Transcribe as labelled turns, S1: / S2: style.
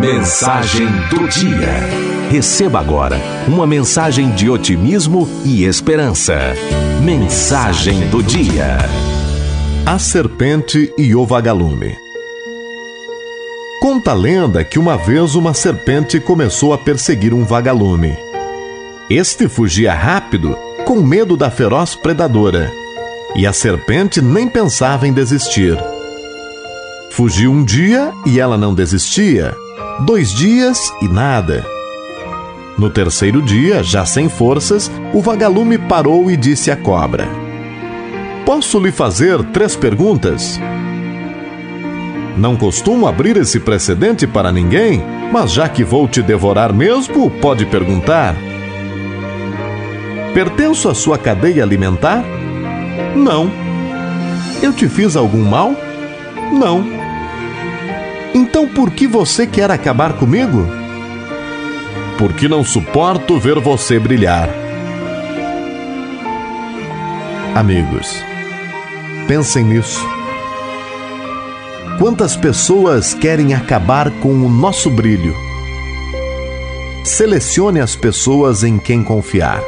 S1: Mensagem do dia. Receba agora uma mensagem de otimismo e esperança. Mensagem do dia.
S2: A serpente e o vagalume. Conta a lenda que uma vez uma serpente começou a perseguir um vagalume. Este fugia rápido, com medo da feroz predadora, e a serpente nem pensava em desistir. Fugiu um dia e ela não desistia, dois dias e nada. No terceiro dia, já sem forças, o vagalume parou e disse à cobra: Posso lhe fazer três perguntas? Não costumo abrir esse precedente para ninguém, mas já que vou te devorar mesmo, pode perguntar. Pertenço à sua cadeia alimentar? Não. Eu te fiz algum mal? Não. Então por que você quer acabar comigo? Porque não suporto ver você brilhar. Amigos, pensem nisso. Quantas pessoas querem acabar com o nosso brilho? Selecione as pessoas em quem confiar.